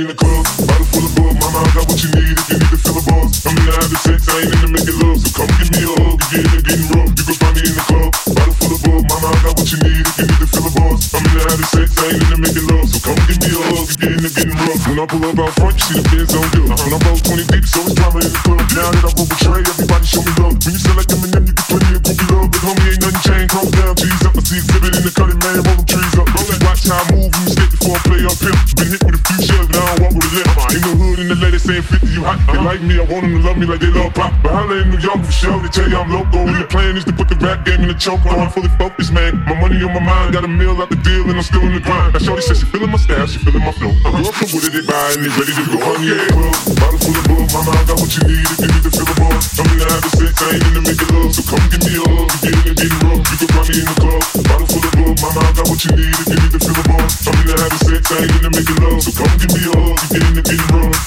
in the club, bottle full of bug. Mama, I got what you need if you need to fill a buzz. I'm in the having sex, I ain't in the making love. So come give me a hug, you're getting getting rough. You can find me in the club, bottle full of bug. Mama, I got what you need if you need to fill a buzz. I'm in the having sex, I ain't in the making love. So come give me a hug, you're getting getting rough. When I pull up out front, you see the Benz on you. When I roll 20 deep, so it's drama in the club. Now that I roll Trey, everybody show me love. When you sell like Eminem, you Cross down, cheese up. I see it exhibit in the cutting, man. Roll them trees up. Roll that watch how I move. You skate before I play up here. Been hit with a few shells, now I walk with a limp. In the hood, in the lady saying 50, you hot. They like me, I want them to love me like they love pop. But holla in New York for sure, they tell you I'm loco. And the plan is to put the rap game in the choke. I'm fully focused, man. My money on my mind, got a meal out the deal, and I'm still in the grind. Now, Shorty says she feeling my style, she feeling my flow. I'm up with it, they buy, and they ready to go. Oh, yeah, well, bottle full of bug, mama, I got what you need if you need to fill a bar. I'm in the having sex, I ain't in the making love, so come give me a hug. If what you need if you need to fill a bar. I'm in the having sex, I ain't in the making love, so come give me a hug. If you're getting rough.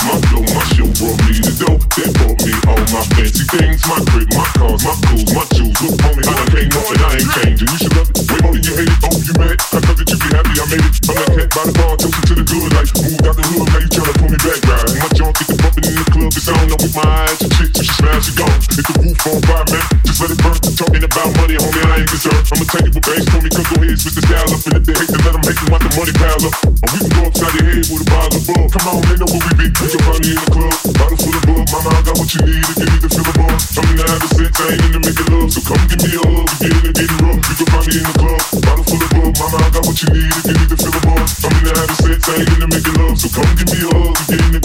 My flow, my show brought me the dope. They brought me all my fancy things, my crib, my cars, my clothes, my jewels. Look, homie, I done came up and I ain't changing. You should love it way more than you hate it. Oh, you mad? I thought that you be happy I made it. I'm that cat by the bar, toasting to the good life. Moved out the hood, now you tryna pull me back, right? My junk get the bumping in the club, it's on up with my eyes. Your chick, so she smash, she gone. Hit the roof on fire, man. Let it burn. Talking about money, homie, I ain't concerned. I'ma take it with bangs for me, cause go ahead, switch the style up. And if they hate, then let them hate, them watch the money pile up. Or we can go upside your head with a bottle of bug. Come on, they know where we be. You can find me in the club, bottle full of bug. Mama, I got what you need if you need to fill a bar. I'm in the having sex, I ain't in the making love. So come give me a hug, you're in the getting rough. You can find me in the club, bottle full of bug. Mama, I got what you need if you need to fill a bar. I'm in the having sex, I ain't in the making love. So come give me a hug, you're in the